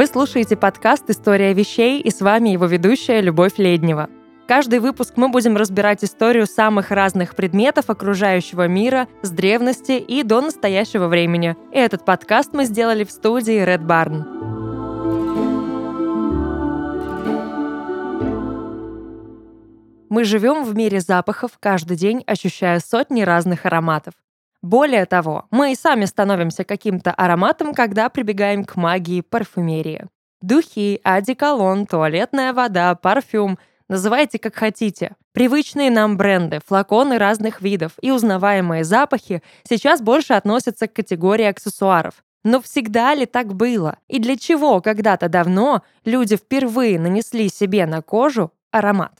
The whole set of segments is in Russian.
Вы слушаете подкаст «История вещей» и с вами его ведущая Любовь Леднева. Каждый выпуск мы будем разбирать историю самых разных предметов окружающего мира с древности и до настоящего времени. И этот подкаст мы сделали в студии Red Barn. Мы живем в мире запахов, каждый день ощущая сотни разных ароматов. Более того, мы и сами становимся каким-то ароматом, когда прибегаем к магии парфюмерии. Духи, одеколон, туалетная вода, парфюм – называйте как хотите. Привычные нам бренды, флаконы разных видов и узнаваемые запахи сейчас больше относятся к категории аксессуаров. Но всегда ли так было? И для чего когда-то давно люди впервые нанесли себе на кожу аромат?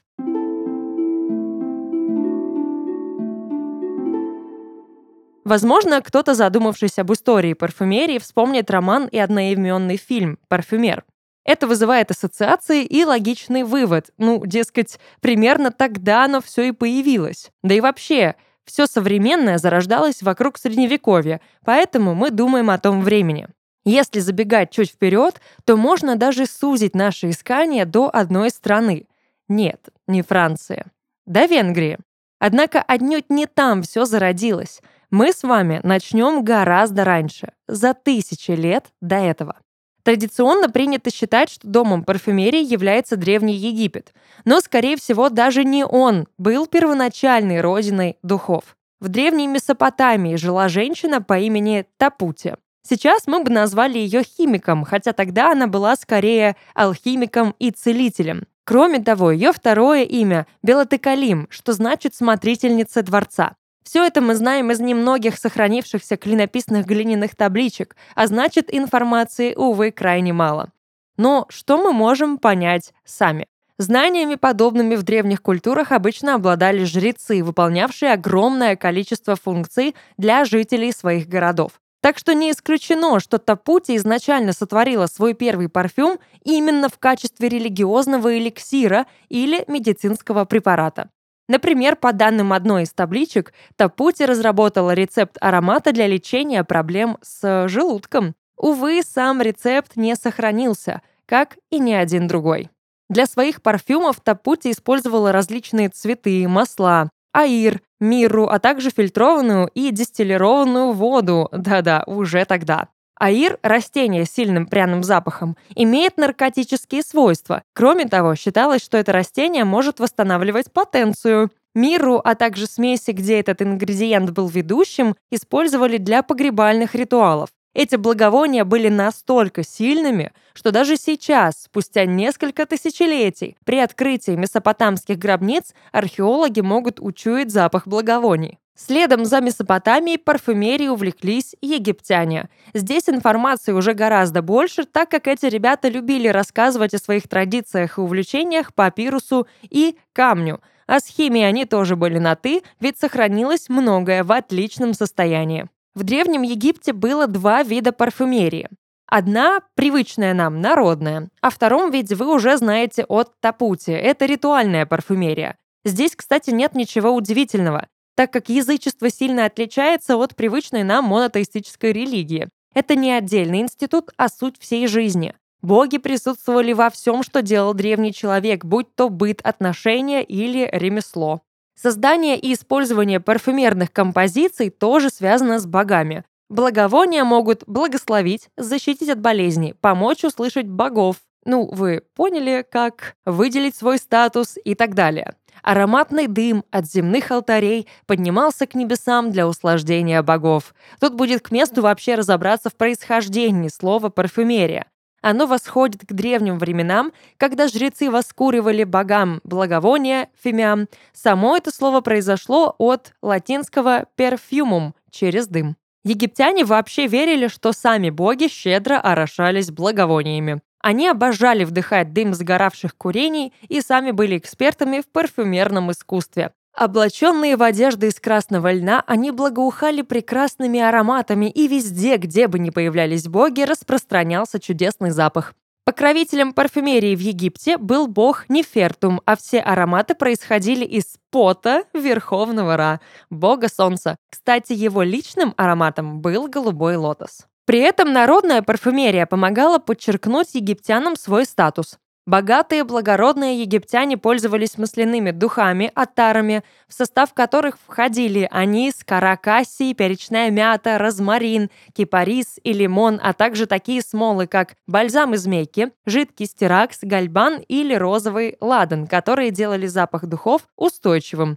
Возможно, кто-то, задумавшись об истории парфюмерии, вспомнит роман и одноименный фильм «Парфюмер». Это вызывает ассоциации и логичный вывод. Ну, дескать, примерно тогда оно все и появилось. Да и вообще, все современное зарождалось вокруг Средневековья, поэтому мы думаем о том времени. Если забегать чуть вперед, то можно даже сузить наши искания до одной страны. Нет, не Франции. До Венгрии. Однако отнюдь не там все зародилось. Мы с вами начнем гораздо раньше, за тысячи лет до этого. Традиционно принято считать, что домом парфюмерии является Древний Египет, но, скорее всего, даже не он был первоначальной родиной духов. В Древней Месопотамии жила женщина по имени Тапути. Сейчас мы бы назвали ее химиком, хотя тогда она была скорее алхимиком и целителем. Кроме того, ее второе имя – Белотекалим, что значит «смотрительница дворца». Все это мы знаем из немногих сохранившихся клинописных глиняных табличек, а значит, информации, увы, крайне мало. Но что мы можем понять сами? Знаниями, подобными в древних культурах, обычно обладали жрецы, выполнявшие огромное количество функций для жителей своих городов. Так что не исключено, что Тапути изначально сотворила свой первый парфюм именно в качестве религиозного эликсира или медицинского препарата. Например, по данным одной из табличек, Тапути разработала рецепт аромата для лечения проблем с желудком. Увы, сам рецепт не сохранился, как и ни один другой. Для своих парфюмов Тапути использовала различные цветы, масла, аир, мирру, а также фильтрованную и дистиллированную воду. Да-да, уже тогда. Аир – растение с сильным пряным запахом, имеет наркотические свойства. Кроме того, считалось, что это растение может восстанавливать потенцию. Миру, а также смеси, где этот ингредиент был ведущим, использовали для погребальных ритуалов. Эти благовония были настолько сильными, что даже сейчас, спустя несколько тысячелетий, при открытии месопотамских гробниц археологи могут учуять запах благовоний. Следом за Месопотамией парфюмерией увлеклись египтяне. Здесь информации уже гораздо больше, так как эти ребята любили рассказывать о своих традициях и увлечениях папирусу и камню. А с химией они тоже были на «ты», ведь сохранилось многое в отличном состоянии. В Древнем Египте было два вида парфюмерии. Одна привычная нам, народная. О втором виде вы уже знаете от Тапути. Это ритуальная парфюмерия. Здесь, кстати, нет ничего удивительного так как язычество сильно отличается от привычной нам монотеистической религии. Это не отдельный институт, а суть всей жизни. Боги присутствовали во всем, что делал древний человек, будь то быт, отношения или ремесло. Создание и использование парфюмерных композиций тоже связано с богами. Благовония могут благословить, защитить от болезней, помочь услышать богов. Ну, вы поняли, как выделить свой статус и так далее. Ароматный дым от земных алтарей поднимался к небесам для услаждения богов. Тут будет к месту вообще разобраться в происхождении слова «парфюмерия». Оно восходит к древним временам, когда жрецы воскуривали богам благовония, фимиам. Само это слово произошло от латинского «perfumum» — через дым. Египтяне вообще верили, что сами боги щедро орошались благовониями. Они обожали вдыхать дым сгоравших курений и сами были экспертами в парфюмерном искусстве. Облаченные в одежды из красного льна, они благоухали прекрасными ароматами, и везде, где бы ни появлялись боги, распространялся чудесный запах. Покровителем парфюмерии в Египте был бог Нефертум, а все ароматы происходили из пота Верховного Ра, бога Солнца. Кстати, его личным ароматом был голубой лотос. При этом народная парфюмерия помогала подчеркнуть египтянам свой статус. Богатые благородные египтяне пользовались масляными духами, атарами, в состав которых входили анис, каракасий, перечная мята, розмарин, кипарис и лимон, а также такие смолы, как бальзам из мейки, жидкий стиракс, гальбан или розовый ладан, которые делали запах духов устойчивым.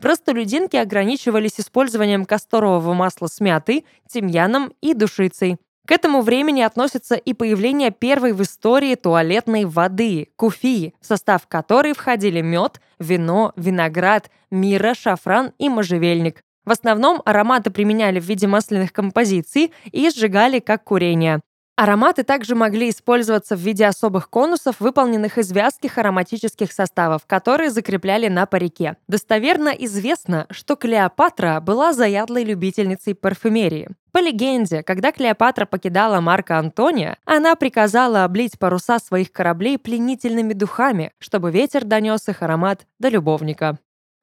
Простолюдинки ограничивались использованием касторового масла с мятой, тимьяном и душицей. К этому времени относится и появление первой в истории туалетной воды – куфии, в состав которой входили мед, вино, виноград, мира, шафран и можжевельник. В основном ароматы применяли в виде масляных композиций и сжигали как курение. Ароматы также могли использоваться в виде особых конусов, выполненных из вязких ароматических составов, которые закрепляли на парике. Достоверно известно, что Клеопатра была заядлой любительницей парфюмерии. По легенде, когда Клеопатра покидала Марка Антония, она приказала облить паруса своих кораблей пленительными духами, чтобы ветер донес их аромат до любовника.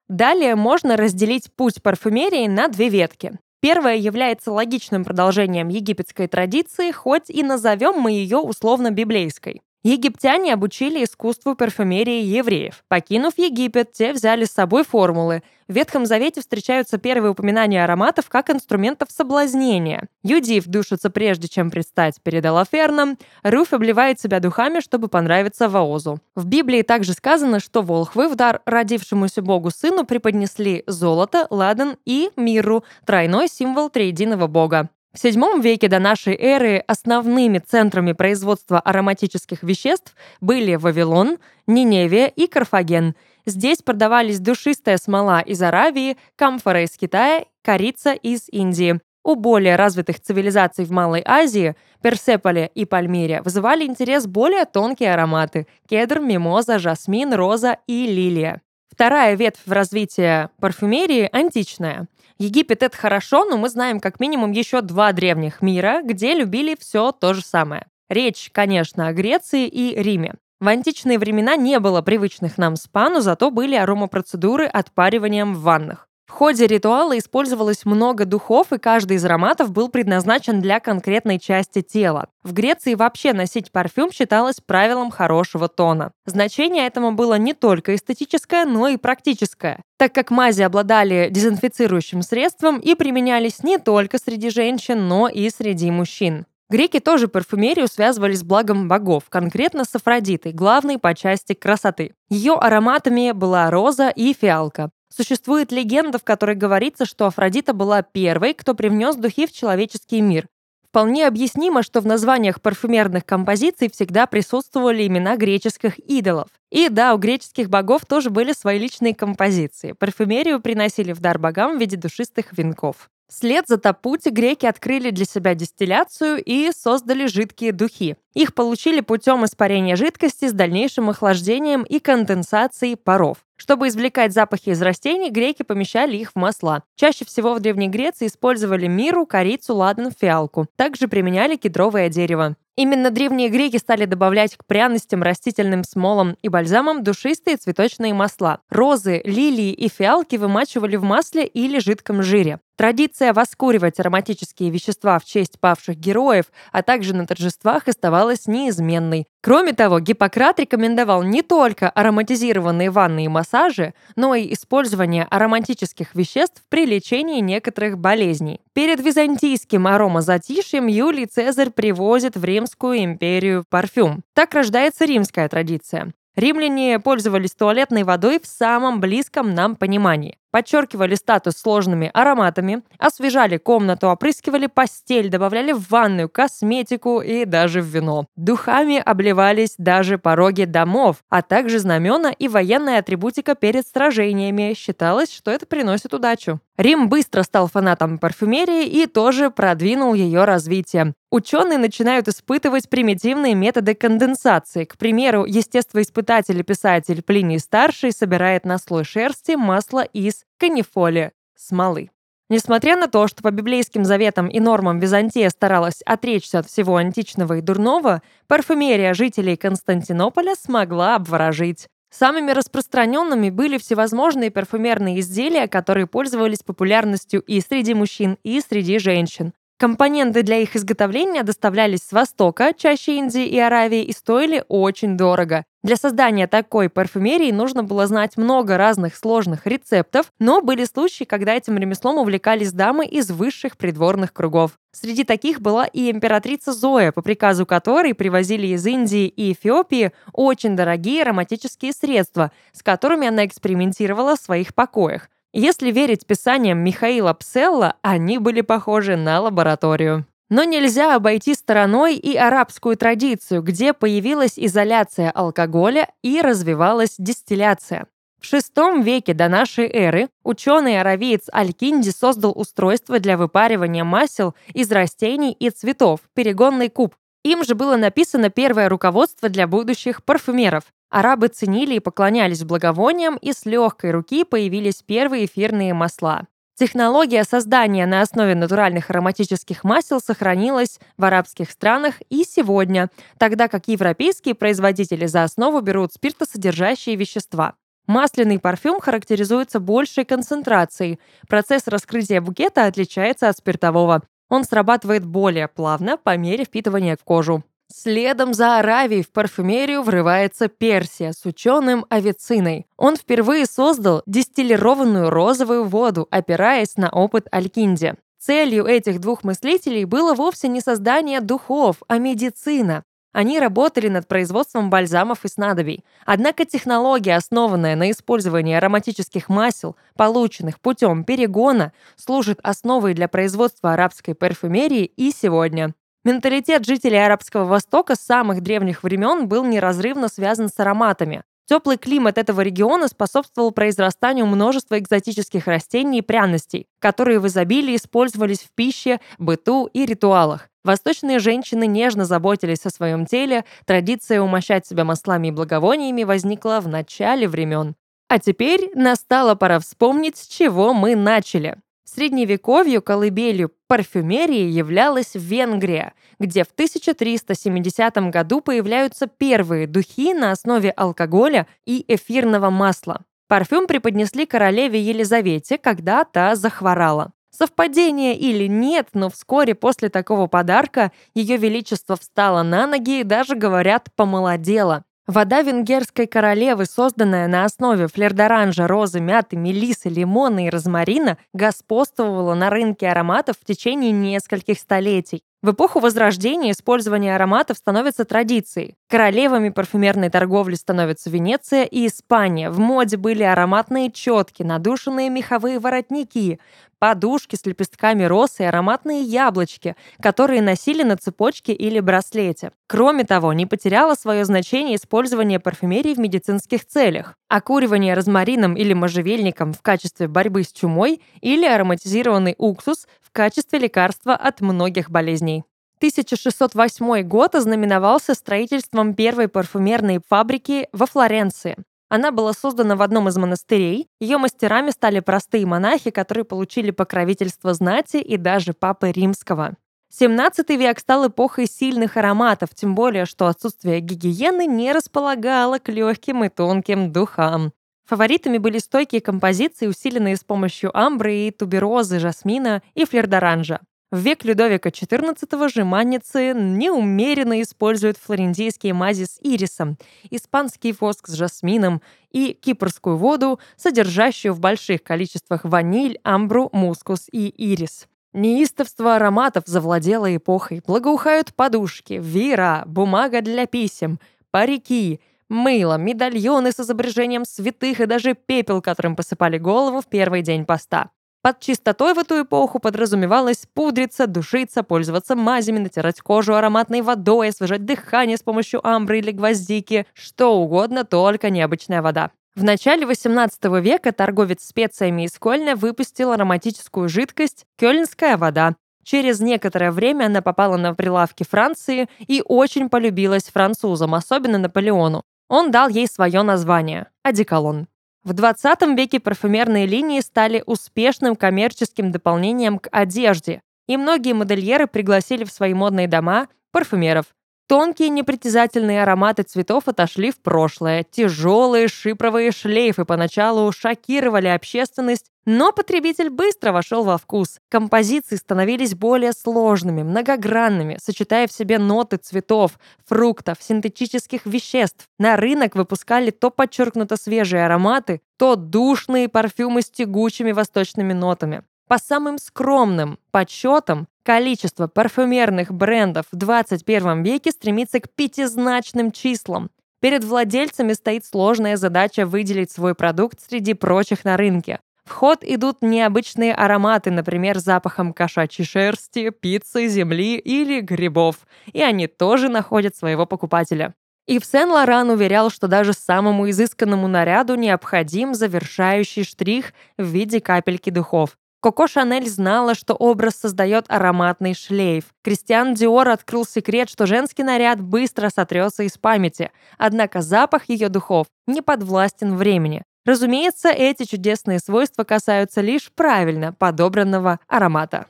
Далее можно разделить путь парфюмерии на две ветки. Первая является логичным продолжением египетской традиции, хоть и назовем мы ее условно-библейской. Египтяне обучили искусству парфюмерии евреев. Покинув Египет, те взяли с собой формулы. В Ветхом Завете встречаются первые упоминания ароматов как инструментов соблазнения. Юдив душится прежде, чем предстать перед Алаферном. Руф обливает себя духами, чтобы понравиться Ваозу. В Библии также сказано, что волхвы в дар родившемуся Богу сыну преподнесли золото, ладан и миру, тройной символ триединого Бога. В VII веке до нашей эры основными центрами производства ароматических веществ были Вавилон, Ниневия и Карфаген. Здесь продавались душистая смола из Аравии, камфора из Китая, корица из Индии. У более развитых цивилизаций в Малой Азии, Персеполе и Пальмире вызывали интерес более тонкие ароматы – кедр, мимоза, жасмин, роза и лилия. Вторая ветвь в развитии парфюмерии – античная. Египет — это хорошо, но мы знаем как минимум еще два древних мира, где любили все то же самое. Речь, конечно, о Греции и Риме. В античные времена не было привычных нам спа, но зато были аромапроцедуры отпариванием в ваннах. В ходе ритуала использовалось много духов, и каждый из ароматов был предназначен для конкретной части тела. В Греции вообще носить парфюм считалось правилом хорошего тона. Значение этому было не только эстетическое, но и практическое, так как мази обладали дезинфицирующим средством и применялись не только среди женщин, но и среди мужчин. Греки тоже парфюмерию связывали с благом богов, конкретно с Афродитой, главной по части красоты. Ее ароматами была роза и фиалка. Существует легенда, в которой говорится, что Афродита была первой, кто привнес духи в человеческий мир. Вполне объяснимо, что в названиях парфюмерных композиций всегда присутствовали имена греческих идолов. И да, у греческих богов тоже были свои личные композиции. Парфюмерию приносили в дар богам в виде душистых венков. Вслед за Тапути греки открыли для себя дистилляцию и создали жидкие духи. Их получили путем испарения жидкости с дальнейшим охлаждением и конденсацией паров. Чтобы извлекать запахи из растений, греки помещали их в масла. Чаще всего в Древней Греции использовали миру, корицу, ладан, фиалку. Также применяли кедровое дерево. Именно древние греки стали добавлять к пряностям, растительным смолам и бальзамам душистые цветочные масла. Розы, лилии и фиалки вымачивали в масле или жидком жире. Традиция воскуривать ароматические вещества в честь павших героев, а также на торжествах оставалась неизменной. Кроме того, Гиппократ рекомендовал не только ароматизированные ванны и массажи, но и использование ароматических веществ при лечении некоторых болезней. Перед византийским аромазатишьем Юлий Цезарь привозит в Римскую империю парфюм. Так рождается римская традиция. Римляне пользовались туалетной водой в самом близком нам понимании подчеркивали статус сложными ароматами, освежали комнату, опрыскивали постель, добавляли в ванную косметику и даже в вино. Духами обливались даже пороги домов, а также знамена и военная атрибутика перед сражениями. Считалось, что это приносит удачу. Рим быстро стал фанатом парфюмерии и тоже продвинул ее развитие. Ученые начинают испытывать примитивные методы конденсации. К примеру, естествоиспытатель и писатель Плиний Старший собирает на слой шерсти масло из канифоле, смолы. Несмотря на то, что по библейским заветам и нормам Византия старалась отречься от всего античного и дурного, парфюмерия жителей Константинополя смогла обворожить. Самыми распространенными были всевозможные парфюмерные изделия, которые пользовались популярностью и среди мужчин, и среди женщин. Компоненты для их изготовления доставлялись с Востока, чаще Индии и Аравии, и стоили очень дорого. Для создания такой парфюмерии нужно было знать много разных сложных рецептов, но были случаи, когда этим ремеслом увлекались дамы из высших придворных кругов. Среди таких была и императрица Зоя, по приказу которой привозили из Индии и Эфиопии очень дорогие ароматические средства, с которыми она экспериментировала в своих покоях. Если верить писаниям Михаила Пселла, они были похожи на лабораторию. Но нельзя обойти стороной и арабскую традицию, где появилась изоляция алкоголя и развивалась дистилляция. В VI веке до нашей эры ученый-аравиец Аль-Кинди создал устройство для выпаривания масел из растений и цветов, перегонный куб. Им же было написано первое руководство для будущих парфюмеров. Арабы ценили и поклонялись благовониям, и с легкой руки появились первые эфирные масла. Технология создания на основе натуральных ароматических масел сохранилась в арабских странах и сегодня, тогда как европейские производители за основу берут спиртосодержащие вещества. Масляный парфюм характеризуется большей концентрацией. Процесс раскрытия букета отличается от спиртового. Он срабатывает более плавно по мере впитывания в кожу. Следом за Аравией в парфюмерию врывается Персия с ученым авициной. Он впервые создал дистиллированную розовую воду, опираясь на опыт Алькинди. Целью этих двух мыслителей было вовсе не создание духов, а медицина. Они работали над производством бальзамов и снадобий. Однако технология, основанная на использовании ароматических масел, полученных путем перегона, служит основой для производства арабской парфюмерии и сегодня. Менталитет жителей Арабского Востока с самых древних времен был неразрывно связан с ароматами. Теплый климат этого региона способствовал произрастанию множества экзотических растений и пряностей, которые в изобилии использовались в пище, быту и ритуалах. Восточные женщины нежно заботились о своем теле, традиция умощать себя маслами и благовониями возникла в начале времен. А теперь настала пора вспомнить, с чего мы начали. Средневековью колыбелью парфюмерии являлась Венгрия, где в 1370 году появляются первые духи на основе алкоголя и эфирного масла. Парфюм преподнесли королеве Елизавете, когда та захворала. Совпадение или нет, но вскоре после такого подарка Ее Величество встало на ноги и даже, говорят, помолодела. Вода венгерской королевы, созданная на основе флердоранжа, розы, мяты, мелисы, лимона и розмарина, господствовала на рынке ароматов в течение нескольких столетий. В эпоху Возрождения использование ароматов становится традицией. Королевами парфюмерной торговли становятся Венеция и Испания. В моде были ароматные четки, надушенные меховые воротники, подушки с лепестками роз и ароматные яблочки, которые носили на цепочке или браслете. Кроме того, не потеряло свое значение использование парфюмерии в медицинских целях. Окуривание розмарином или можжевельником в качестве борьбы с чумой или ароматизированный уксус качестве лекарства от многих болезней. 1608 год ознаменовался строительством первой парфюмерной фабрики во Флоренции. Она была создана в одном из монастырей. Ее мастерами стали простые монахи, которые получили покровительство знати и даже папы римского. 17 век стал эпохой сильных ароматов, тем более, что отсутствие гигиены не располагало к легким и тонким духам. Фаворитами были стойкие композиции, усиленные с помощью амбры и туберозы, жасмина и флердоранжа. В век Людовика XIV же манницы неумеренно используют флорентийские мази с ирисом, испанский воск с жасмином и кипрскую воду, содержащую в больших количествах ваниль, амбру, мускус и ирис. Неистовство ароматов завладело эпохой. Благоухают подушки, веера, бумага для писем, парики, мыло, медальоны с изображением святых и даже пепел, которым посыпали голову в первый день поста. Под чистотой в эту эпоху подразумевалось пудриться, душиться, пользоваться мазями, натирать кожу ароматной водой, освежать дыхание с помощью амбры или гвоздики, что угодно, только необычная вода. В начале XVIII века торговец специями из Кольна выпустил ароматическую жидкость «Кёльнская вода». Через некоторое время она попала на прилавки Франции и очень полюбилась французам, особенно Наполеону. Он дал ей свое название – «Одеколон». В 20 веке парфюмерные линии стали успешным коммерческим дополнением к одежде, и многие модельеры пригласили в свои модные дома парфюмеров. Тонкие непритязательные ароматы цветов отошли в прошлое. Тяжелые шипровые шлейфы поначалу шокировали общественность, но потребитель быстро вошел во вкус. Композиции становились более сложными, многогранными, сочетая в себе ноты цветов, фруктов, синтетических веществ. На рынок выпускали то подчеркнуто свежие ароматы, то душные парфюмы с тягучими восточными нотами. По самым скромным подсчетам, количество парфюмерных брендов в 21 веке стремится к пятизначным числам. Перед владельцами стоит сложная задача выделить свой продукт среди прочих на рынке. В ход идут необычные ароматы, например, запахом кошачьей шерсти, пиццы, земли или грибов. И они тоже находят своего покупателя. Ив Сен-Лоран уверял, что даже самому изысканному наряду необходим завершающий штрих в виде капельки духов. Коко Шанель знала, что образ создает ароматный шлейф. Кристиан Диор открыл секрет, что женский наряд быстро сотрется из памяти, однако запах ее духов не подвластен времени. Разумеется, эти чудесные свойства касаются лишь правильно подобранного аромата.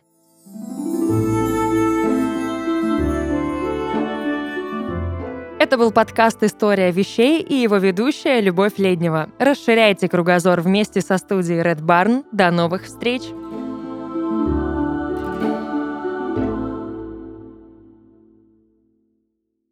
Это был подкаст «История вещей» и его ведущая Любовь Леднева. Расширяйте кругозор вместе со студией Red Barn. До новых встреч!